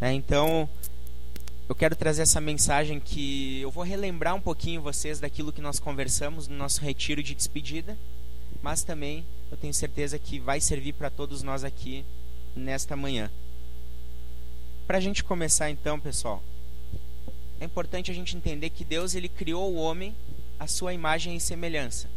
Né? Então, eu quero trazer essa mensagem que eu vou relembrar um pouquinho vocês daquilo que nós conversamos no nosso retiro de despedida, mas também eu tenho certeza que vai servir para todos nós aqui nesta manhã. Para a gente começar então, pessoal, é importante a gente entender que Deus ele criou o homem à sua imagem e semelhança.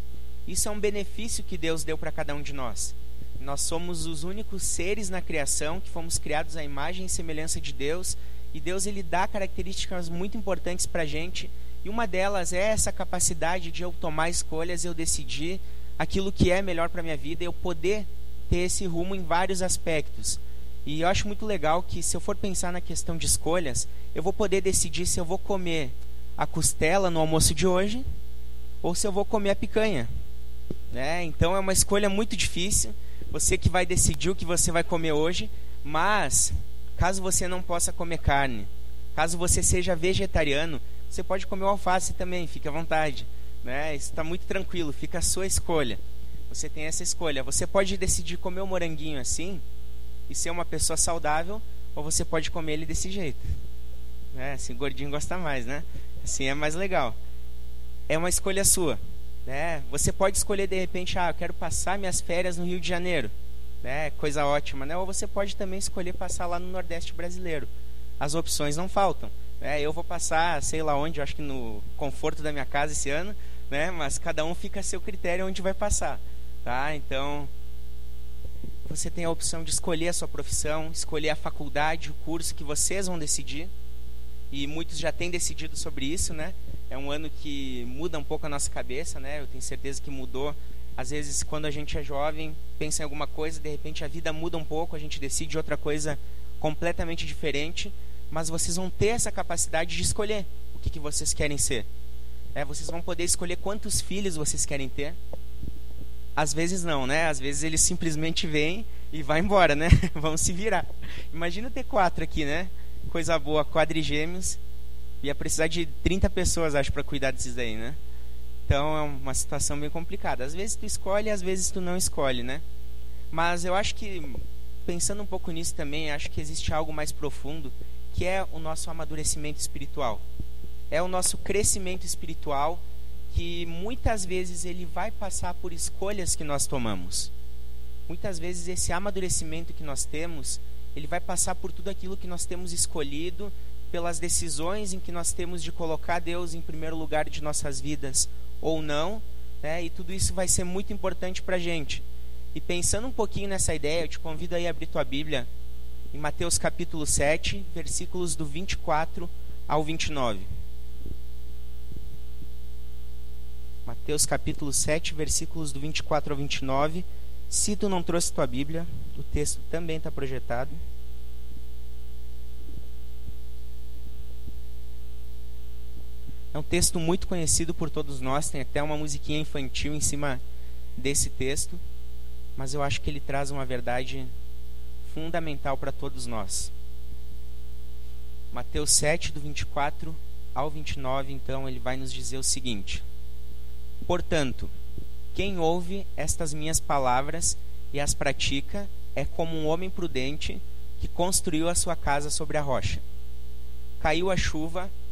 Isso é um benefício que Deus deu para cada um de nós. Nós somos os únicos seres na criação que fomos criados à imagem e semelhança de Deus, e Deus ele dá características muito importantes para a gente, e uma delas é essa capacidade de eu tomar escolhas, eu decidir aquilo que é melhor para minha vida, eu poder ter esse rumo em vários aspectos. E eu acho muito legal que se eu for pensar na questão de escolhas, eu vou poder decidir se eu vou comer a costela no almoço de hoje ou se eu vou comer a picanha. Né? Então é uma escolha muito difícil. Você que vai decidir o que você vai comer hoje, mas caso você não possa comer carne, caso você seja vegetariano, você pode comer o alface também, fique à vontade. Né? Está muito tranquilo, fica a sua escolha. Você tem essa escolha. Você pode decidir comer o moranguinho assim e ser uma pessoa saudável, ou você pode comer ele desse jeito. É, assim, gordinho gosta mais, né? Assim é mais legal. É uma escolha sua. Né? Você pode escolher de repente, ah, eu quero passar minhas férias no Rio de Janeiro. Né? Coisa ótima, né? Ou você pode também escolher passar lá no Nordeste brasileiro. As opções não faltam. Né? Eu vou passar, sei lá onde, acho que no conforto da minha casa esse ano, né? Mas cada um fica a seu critério onde vai passar, tá? Então, você tem a opção de escolher a sua profissão, escolher a faculdade, o curso que vocês vão decidir. E muitos já têm decidido sobre isso, né? É um ano que muda um pouco a nossa cabeça, né? Eu tenho certeza que mudou. Às vezes, quando a gente é jovem, pensa em alguma coisa, de repente a vida muda um pouco, a gente decide outra coisa completamente diferente, mas vocês vão ter essa capacidade de escolher o que, que vocês querem ser. É, vocês vão poder escolher quantos filhos vocês querem ter, às vezes não, né? Às vezes eles simplesmente vêm e vai embora, né? Vão se virar. Imagina ter quatro aqui, né? Coisa boa, quadrigêmeos. Ia precisar de 30 pessoas, acho, para cuidar desses daí, né? Então é uma situação bem complicada. Às vezes tu escolhe, às vezes tu não escolhe, né? Mas eu acho que, pensando um pouco nisso também, acho que existe algo mais profundo, que é o nosso amadurecimento espiritual. É o nosso crescimento espiritual que muitas vezes ele vai passar por escolhas que nós tomamos. Muitas vezes esse amadurecimento que nós temos, ele vai passar por tudo aquilo que nós temos escolhido, pelas decisões em que nós temos de colocar Deus em primeiro lugar de nossas vidas ou não, né? E tudo isso vai ser muito importante para a gente. E pensando um pouquinho nessa ideia, eu te convido aí a abrir tua Bíblia em Mateus capítulo 7, versículos do 24 ao 29. Mateus capítulo 7, versículos do 24 ao 29. Se tu não trouxe tua Bíblia, o texto também está projetado. É um texto muito conhecido por todos nós, tem até uma musiquinha infantil em cima desse texto, mas eu acho que ele traz uma verdade fundamental para todos nós. Mateus 7, do 24 ao 29, então, ele vai nos dizer o seguinte: Portanto, quem ouve estas minhas palavras e as pratica é como um homem prudente que construiu a sua casa sobre a rocha. Caiu a chuva,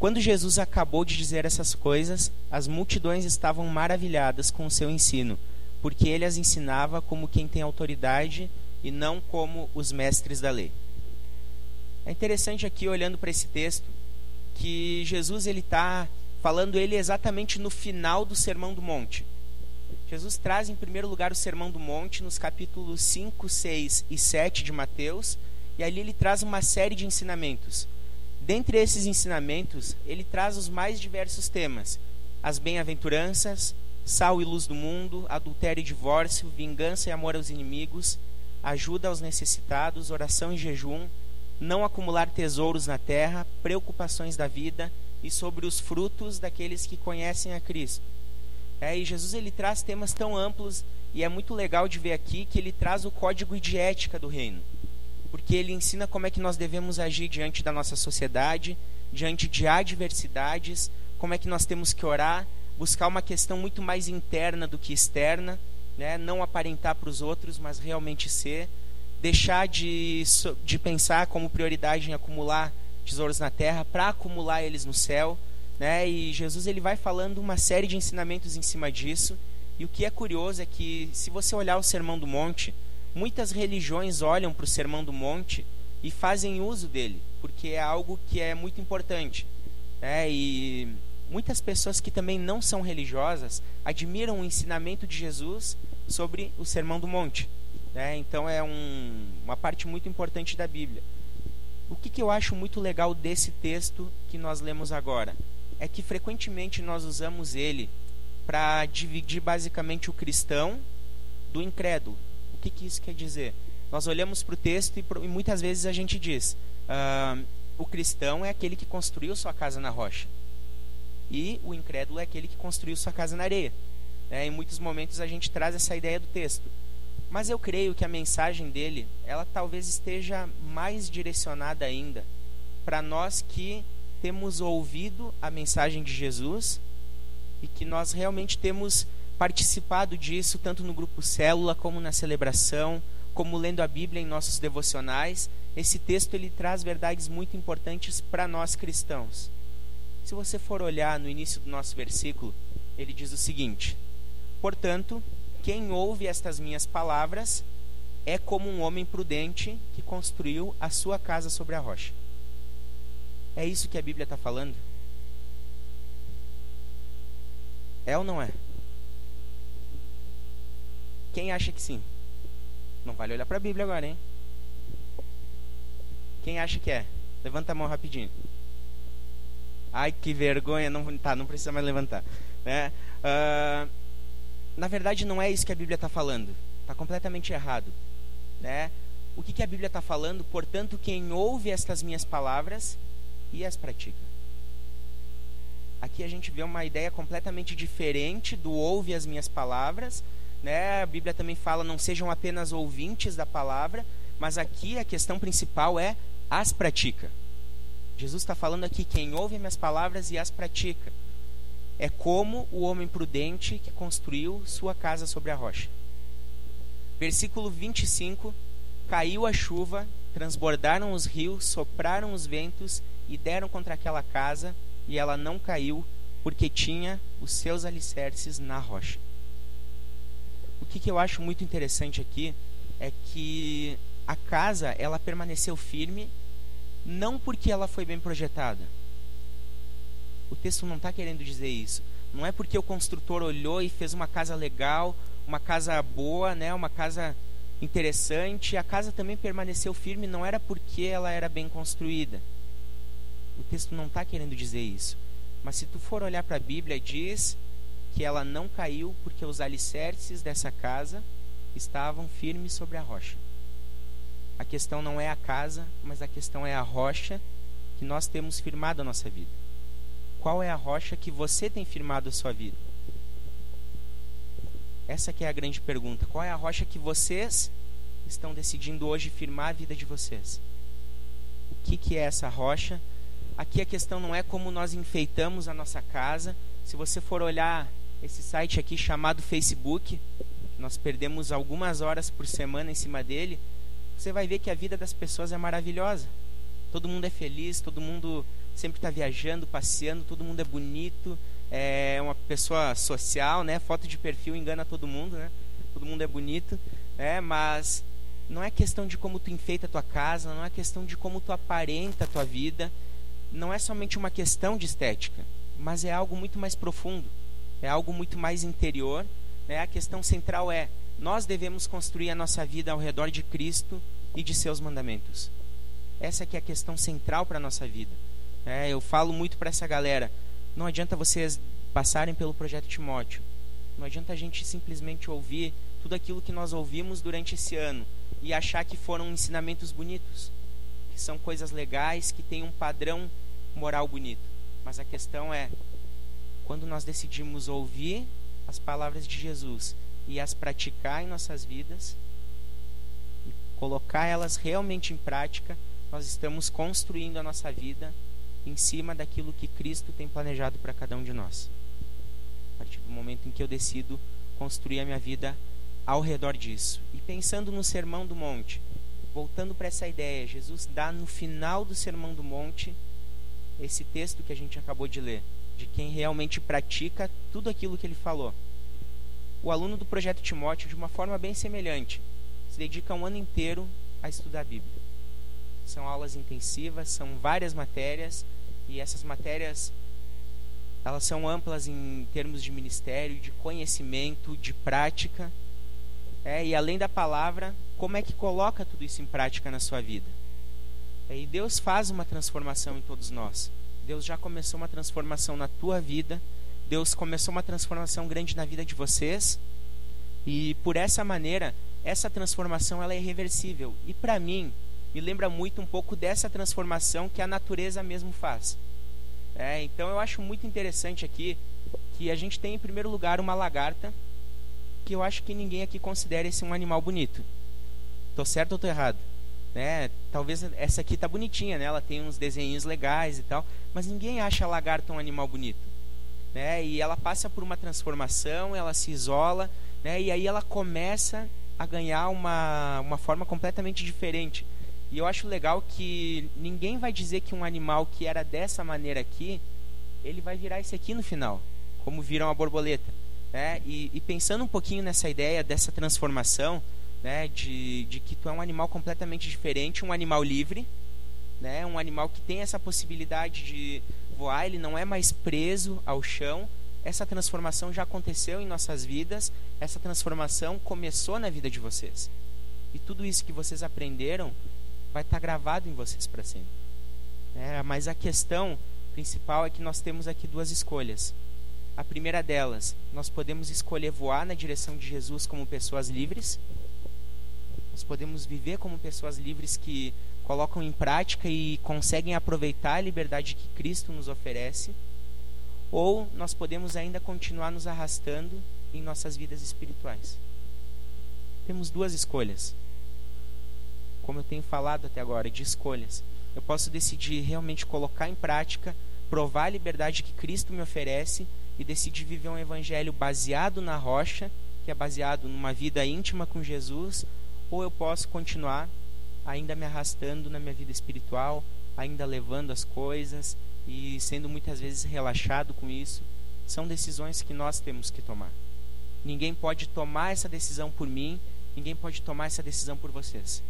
Quando Jesus acabou de dizer essas coisas, as multidões estavam maravilhadas com o seu ensino, porque ele as ensinava como quem tem autoridade e não como os mestres da lei. É interessante aqui, olhando para esse texto, que Jesus ele está falando ele exatamente no final do Sermão do Monte. Jesus traz em primeiro lugar o Sermão do Monte nos capítulos 5, 6 e 7 de Mateus, e ali ele traz uma série de ensinamentos. Dentre esses ensinamentos, ele traz os mais diversos temas: as bem-aventuranças, sal e luz do mundo, adultério e divórcio, vingança e amor aos inimigos, ajuda aos necessitados, oração e jejum, não acumular tesouros na terra, preocupações da vida e sobre os frutos daqueles que conhecem a Cristo. É, e Jesus ele traz temas tão amplos e é muito legal de ver aqui que ele traz o código de ética do reino, porque ele ensina como é que nós devemos agir diante da nossa sociedade, diante de adversidades, como é que nós temos que orar, buscar uma questão muito mais interna do que externa, né? não aparentar para os outros, mas realmente ser, deixar de, de pensar como prioridade em acumular tesouros na terra para acumular eles no céu, né? E Jesus ele vai falando uma série de ensinamentos em cima disso. E o que é curioso é que se você olhar o Sermão do Monte, muitas religiões olham para o Sermão do Monte e fazem uso dele, porque é algo que é muito importante. Né? E muitas pessoas que também não são religiosas admiram o ensinamento de Jesus sobre o Sermão do Monte. Né? Então é um, uma parte muito importante da Bíblia. O que, que eu acho muito legal desse texto que nós lemos agora? É que frequentemente nós usamos ele para dividir basicamente o cristão do incrédulo. O que, que isso quer dizer? Nós olhamos para o texto e, e, muitas vezes a gente diz: o cristão é aquele que construiu sua casa na rocha e o incrédulo é aquele que construiu sua casa na areia. É, em muitos momentos a gente traz essa ideia do texto. Mas eu creio que a mensagem dele, ela talvez esteja mais direcionada ainda para nós que temos ouvido a mensagem de Jesus e que nós realmente temos participado disso tanto no grupo célula como na celebração, como lendo a Bíblia em nossos devocionais. Esse texto ele traz verdades muito importantes para nós cristãos. Se você for olhar no início do nosso versículo, ele diz o seguinte: Portanto, quem ouve estas minhas palavras é como um homem prudente que construiu a sua casa sobre a rocha. É isso que a Bíblia está falando? É ou não é? Quem acha que sim? Não vale olhar para a Bíblia agora, hein? Quem acha que é? Levanta a mão rapidinho. Ai, que vergonha. Não, tá, não precisa mais levantar. Né? Uh, na verdade, não é isso que a Bíblia está falando. Está completamente errado. Né? O que, que a Bíblia está falando? Portanto, quem ouve estas minhas palavras e as pratica. Aqui a gente vê uma ideia completamente diferente do ouve as minhas palavras. Né? A Bíblia também fala: não sejam apenas ouvintes da palavra, mas aqui a questão principal é as pratica. Jesus está falando aqui: quem ouve minhas palavras e as pratica. É como o homem prudente que construiu sua casa sobre a rocha. Versículo 25: Caiu a chuva, transbordaram os rios, sopraram os ventos e deram contra aquela casa, e ela não caiu, porque tinha os seus alicerces na rocha. O que, que eu acho muito interessante aqui é que a casa ela permaneceu firme não porque ela foi bem projetada. O texto não está querendo dizer isso. Não é porque o construtor olhou e fez uma casa legal, uma casa boa, né, uma casa interessante. A casa também permaneceu firme, não era porque ela era bem construída. O texto não está querendo dizer isso. Mas se tu for olhar para a Bíblia, diz que ela não caiu porque os alicerces dessa casa estavam firmes sobre a rocha. A questão não é a casa, mas a questão é a rocha que nós temos firmado a nossa vida. Qual é a rocha que você tem firmado a sua vida? Essa que é a grande pergunta. Qual é a rocha que vocês estão decidindo hoje firmar a vida de vocês? O que, que é essa rocha? Aqui a questão não é como nós enfeitamos a nossa casa. Se você for olhar esse site aqui chamado Facebook, nós perdemos algumas horas por semana em cima dele você vai ver que a vida das pessoas é maravilhosa. Todo mundo é feliz, todo mundo sempre está viajando, passeando, todo mundo é bonito, é uma pessoa social, né? Foto de perfil engana todo mundo, né? Todo mundo é bonito, né? Mas não é questão de como tu enfeita a tua casa, não é questão de como tu aparenta a tua vida, não é somente uma questão de estética, mas é algo muito mais profundo, é algo muito mais interior. Né? A questão central é nós devemos construir a nossa vida ao redor de Cristo e de seus mandamentos. Essa que é a questão central para a nossa vida. É, eu falo muito para essa galera. Não adianta vocês passarem pelo projeto Timóteo. Não adianta a gente simplesmente ouvir tudo aquilo que nós ouvimos durante esse ano e achar que foram ensinamentos bonitos, que são coisas legais, que têm um padrão moral bonito. Mas a questão é, quando nós decidimos ouvir as palavras de Jesus e as praticar em nossas vidas, e colocar elas realmente em prática, nós estamos construindo a nossa vida em cima daquilo que Cristo tem planejado para cada um de nós. A partir do momento em que eu decido construir a minha vida ao redor disso. E pensando no Sermão do Monte, voltando para essa ideia, Jesus dá no final do Sermão do Monte esse texto que a gente acabou de ler, de quem realmente pratica tudo aquilo que ele falou. O aluno do projeto Timóteo, de uma forma bem semelhante, se dedica um ano inteiro a estudar a Bíblia. São aulas intensivas, são várias matérias, e essas matérias elas são amplas em termos de ministério, de conhecimento, de prática. É, e além da palavra, como é que coloca tudo isso em prática na sua vida? É, e Deus faz uma transformação em todos nós. Deus já começou uma transformação na tua vida. Deus começou uma transformação grande na vida de vocês. E por essa maneira, essa transformação ela é irreversível. E para mim, me lembra muito um pouco dessa transformação que a natureza mesmo faz. É, então eu acho muito interessante aqui que a gente tem em primeiro lugar uma lagarta, que eu acho que ninguém aqui considera esse um animal bonito. Tô certo ou tô errado? Né? Talvez essa aqui tá bonitinha, né? Ela tem uns desenhos legais e tal, mas ninguém acha a lagarta um animal bonito, né? E ela passa por uma transformação, ela se isola, né? E aí ela começa a ganhar uma uma forma completamente diferente. E eu acho legal que ninguém vai dizer que um animal que era dessa maneira aqui, ele vai virar esse aqui no final, como viram a borboleta, né? E, e pensando um pouquinho nessa ideia dessa transformação, né, de, de que tu é um animal completamente diferente, um animal livre, né, um animal que tem essa possibilidade de voar, ele não é mais preso ao chão. Essa transformação já aconteceu em nossas vidas, essa transformação começou na vida de vocês. E tudo isso que vocês aprenderam vai estar gravado em vocês para sempre. É, mas a questão principal é que nós temos aqui duas escolhas. A primeira delas, nós podemos escolher voar na direção de Jesus como pessoas livres, nós podemos viver como pessoas livres que colocam em prática e conseguem aproveitar a liberdade que Cristo nos oferece, ou nós podemos ainda continuar nos arrastando em nossas vidas espirituais. Temos duas escolhas. Como eu tenho falado até agora, de escolhas. Eu posso decidir realmente colocar em prática, provar a liberdade que Cristo me oferece e decidir viver um evangelho baseado na rocha, que é baseado numa vida íntima com Jesus, ou eu posso continuar ainda me arrastando na minha vida espiritual, ainda levando as coisas e sendo muitas vezes relaxado com isso. São decisões que nós temos que tomar. Ninguém pode tomar essa decisão por mim, ninguém pode tomar essa decisão por vocês.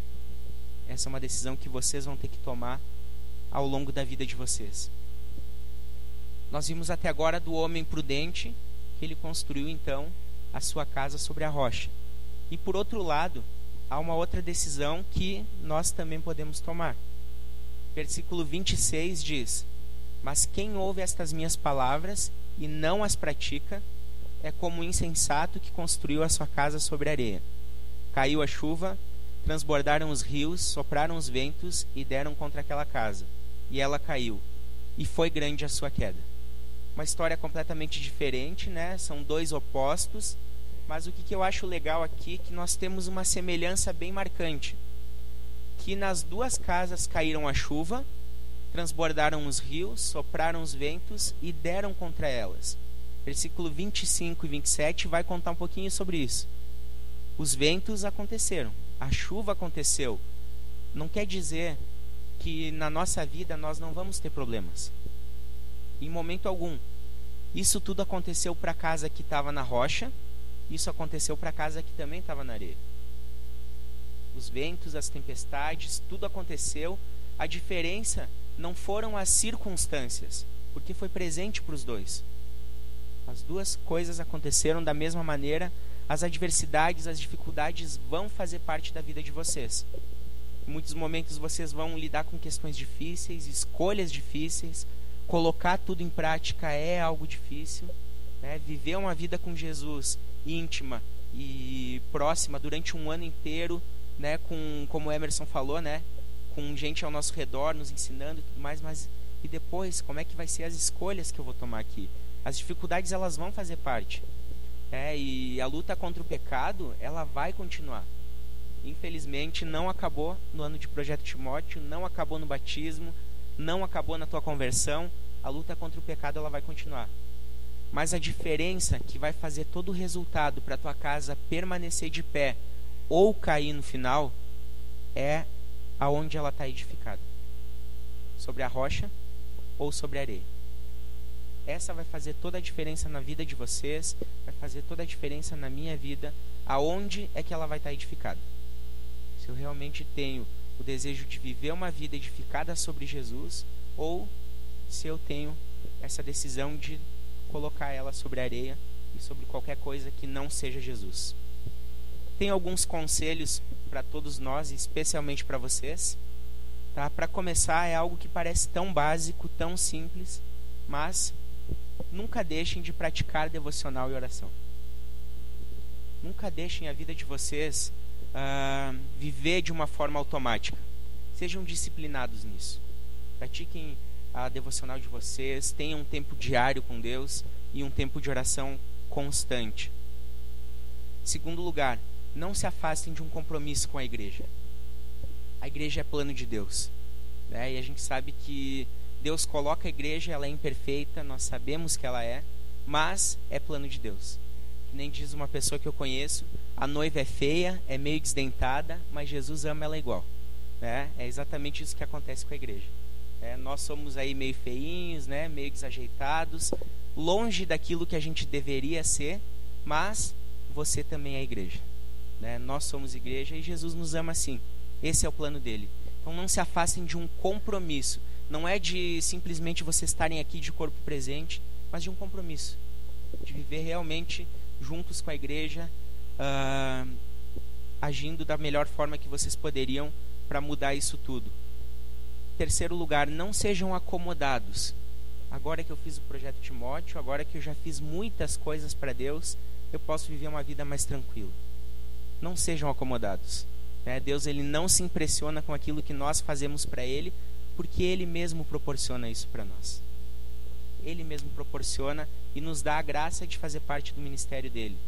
Essa é uma decisão que vocês vão ter que tomar ao longo da vida de vocês. Nós vimos até agora do homem prudente, que ele construiu então a sua casa sobre a rocha. E por outro lado, há uma outra decisão que nós também podemos tomar. Versículo 26 diz: Mas quem ouve estas minhas palavras e não as pratica, é como um insensato que construiu a sua casa sobre areia. Caiu a chuva, transbordaram os rios, sopraram os ventos e deram contra aquela casa. E ela caiu, e foi grande a sua queda. Uma história completamente diferente, né? São dois opostos mas o que, que eu acho legal aqui é que nós temos uma semelhança bem marcante. Que nas duas casas caíram a chuva, transbordaram os rios, sopraram os ventos e deram contra elas. Versículo 25 e 27 vai contar um pouquinho sobre isso. Os ventos aconteceram, a chuva aconteceu. Não quer dizer que na nossa vida nós não vamos ter problemas. Em momento algum. Isso tudo aconteceu para a casa que estava na rocha, isso aconteceu para a casa que também estava na areia. Os ventos, as tempestades, tudo aconteceu. A diferença não foram as circunstâncias, porque foi presente para os dois. As duas coisas aconteceram da mesma maneira. As adversidades, as dificuldades vão fazer parte da vida de vocês. Em muitos momentos vocês vão lidar com questões difíceis, escolhas difíceis. Colocar tudo em prática é algo difícil. Né? Viver uma vida com Jesus íntima e próxima durante um ano inteiro, né, com como Emerson falou, né, com gente ao nosso redor nos ensinando e tudo mais, mas E depois, como é que vai ser as escolhas que eu vou tomar aqui? As dificuldades elas vão fazer parte. É, e a luta contra o pecado, ela vai continuar. Infelizmente, não acabou no ano de Projeto Timóteo, não acabou no batismo, não acabou na tua conversão. A luta contra o pecado, ela vai continuar. Mas a diferença que vai fazer todo o resultado para tua casa permanecer de pé ou cair no final é aonde ela está edificada. Sobre a rocha ou sobre a areia. Essa vai fazer toda a diferença na vida de vocês, vai fazer toda a diferença na minha vida, aonde é que ela vai estar edificada. Se eu realmente tenho o desejo de viver uma vida edificada sobre Jesus, ou se eu tenho essa decisão de colocar ela sobre a areia e sobre qualquer coisa que não seja Jesus. Tem alguns conselhos para todos nós, especialmente para vocês. Tá? Para começar, é algo que parece tão básico, tão simples, mas nunca deixem de praticar devocional e oração. Nunca deixem a vida de vocês uh, viver de uma forma automática. Sejam disciplinados nisso. Pratiquem a devocional de vocês, tenham um tempo diário com Deus e um tempo de oração constante. Segundo lugar, não se afastem de um compromisso com a igreja. A igreja é plano de Deus. Né? E a gente sabe que Deus coloca a igreja, ela é imperfeita, nós sabemos que ela é, mas é plano de Deus. Nem diz uma pessoa que eu conheço, a noiva é feia, é meio desdentada, mas Jesus ama ela igual. Né? É exatamente isso que acontece com a igreja. É, nós somos aí meio feinhos, né? meio desajeitados, longe daquilo que a gente deveria ser, mas você também é igreja. Né? Nós somos igreja e Jesus nos ama assim. Esse é o plano dele. Então não se afastem de um compromisso. Não é de simplesmente vocês estarem aqui de corpo presente, mas de um compromisso. De viver realmente juntos com a igreja, uh, agindo da melhor forma que vocês poderiam para mudar isso tudo. Terceiro lugar, não sejam acomodados. Agora que eu fiz o projeto Timóteo, agora que eu já fiz muitas coisas para Deus, eu posso viver uma vida mais tranquila. Não sejam acomodados. Né? Deus ele não se impressiona com aquilo que nós fazemos para Ele, porque Ele mesmo proporciona isso para nós. Ele mesmo proporciona e nos dá a graça de fazer parte do ministério dele.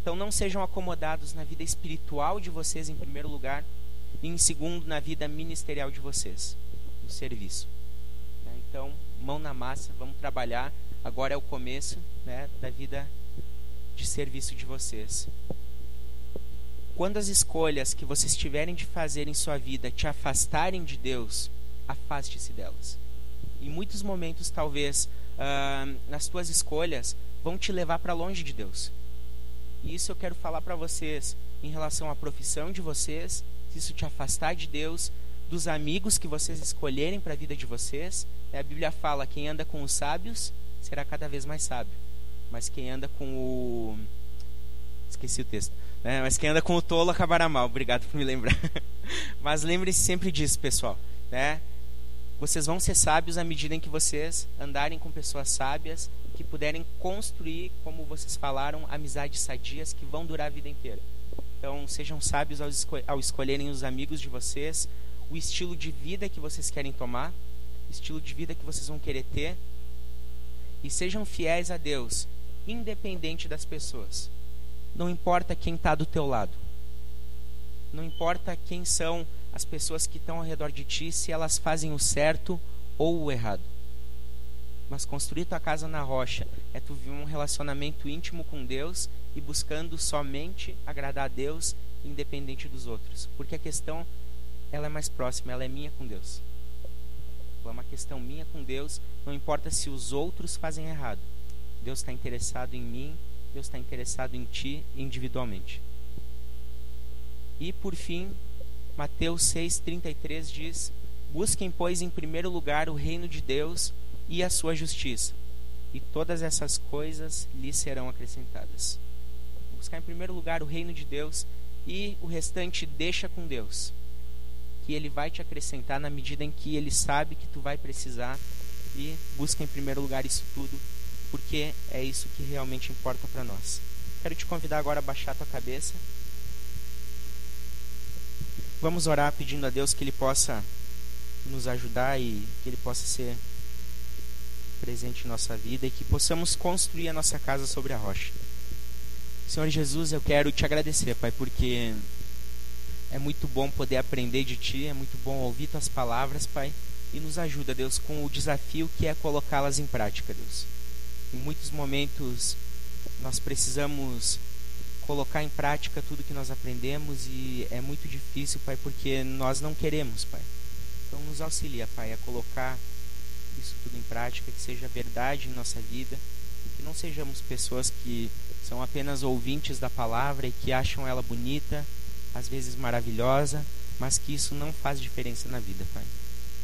Então não sejam acomodados na vida espiritual de vocês em primeiro lugar, e em segundo na vida ministerial de vocês, no serviço. Né? Então, mão na massa, vamos trabalhar. Agora é o começo né, da vida de serviço de vocês. Quando as escolhas que vocês tiverem de fazer em sua vida te afastarem de Deus, afaste-se delas. Em muitos momentos, talvez, uh, nas tuas escolhas, vão te levar para longe de Deus. E isso eu quero falar para vocês em relação à profissão de vocês, se isso te afastar de Deus, dos amigos que vocês escolherem para a vida de vocês. A Bíblia fala: quem anda com os sábios será cada vez mais sábio, mas quem anda com o. Esqueci o texto. Né? Mas quem anda com o tolo acabará mal. Obrigado por me lembrar. Mas lembre-se sempre disso, pessoal. Né? Vocês vão ser sábios à medida em que vocês andarem com pessoas sábias que puderem construir, como vocês falaram, amizades sadias que vão durar a vida inteira. Então, sejam sábios ao, ao escolherem os amigos de vocês, o estilo de vida que vocês querem tomar, estilo de vida que vocês vão querer ter, e sejam fiéis a Deus, independente das pessoas. Não importa quem está do teu lado. Não importa quem são as pessoas que estão ao redor de ti, se elas fazem o certo ou o errado. Mas construir tua casa na rocha é tu viver um relacionamento íntimo com Deus e buscando somente agradar a Deus, independente dos outros. Porque a questão ela é mais próxima, ela é minha com Deus. É uma questão minha com Deus, não importa se os outros fazem errado. Deus está interessado em mim Deus está interessado em ti individualmente. E por fim, Mateus 6,33 diz: Busquem, pois, em primeiro lugar o reino de Deus e a sua justiça, e todas essas coisas lhes serão acrescentadas. Buscar em primeiro lugar o reino de Deus e o restante deixa com Deus, que Ele vai te acrescentar na medida em que Ele sabe que tu vai precisar e busca em primeiro lugar isso tudo porque é isso que realmente importa para nós. Quero te convidar agora a baixar tua cabeça. Vamos orar pedindo a Deus que Ele possa nos ajudar e que Ele possa ser presente em nossa vida e que possamos construir a nossa casa sobre a rocha. Senhor Jesus, eu quero te agradecer, Pai, porque é muito bom poder aprender de Ti, é muito bom ouvir Tuas palavras, Pai, e nos ajuda, Deus, com o desafio que é colocá-las em prática, Deus. Em muitos momentos nós precisamos colocar em prática tudo que nós aprendemos e é muito difícil, Pai, porque nós não queremos, Pai. Então nos auxilia, Pai, a colocar isso tudo em prática, que seja verdade em nossa vida e que não sejamos pessoas que são apenas ouvintes da palavra e que acham ela bonita, às vezes maravilhosa, mas que isso não faz diferença na vida, Pai.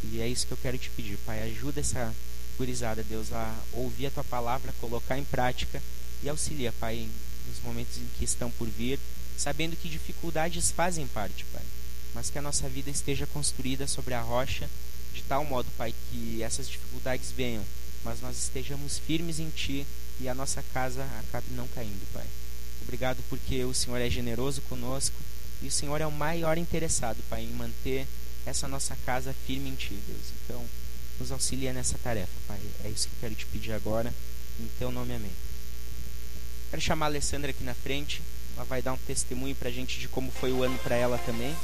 E é isso que eu quero te pedir, Pai. Ajuda essa gurizada, Deus, a ouvir a tua palavra, colocar em prática e auxilia, Pai, nos momentos em que estão por vir, sabendo que dificuldades fazem parte, Pai, mas que a nossa vida esteja construída sobre a rocha de tal modo, Pai, que essas dificuldades venham, mas nós estejamos firmes em Ti e a nossa casa acabe não caindo, Pai. Obrigado porque o Senhor é generoso conosco e o Senhor é o maior interessado, Pai, em manter essa nossa casa firme em Ti, Deus. Então, nos auxilia nessa tarefa, Pai. É isso que eu quero te pedir agora. Em Teu nome, amém. Quero chamar a Alessandra aqui na frente. Ela vai dar um testemunho pra gente de como foi o ano para ela também.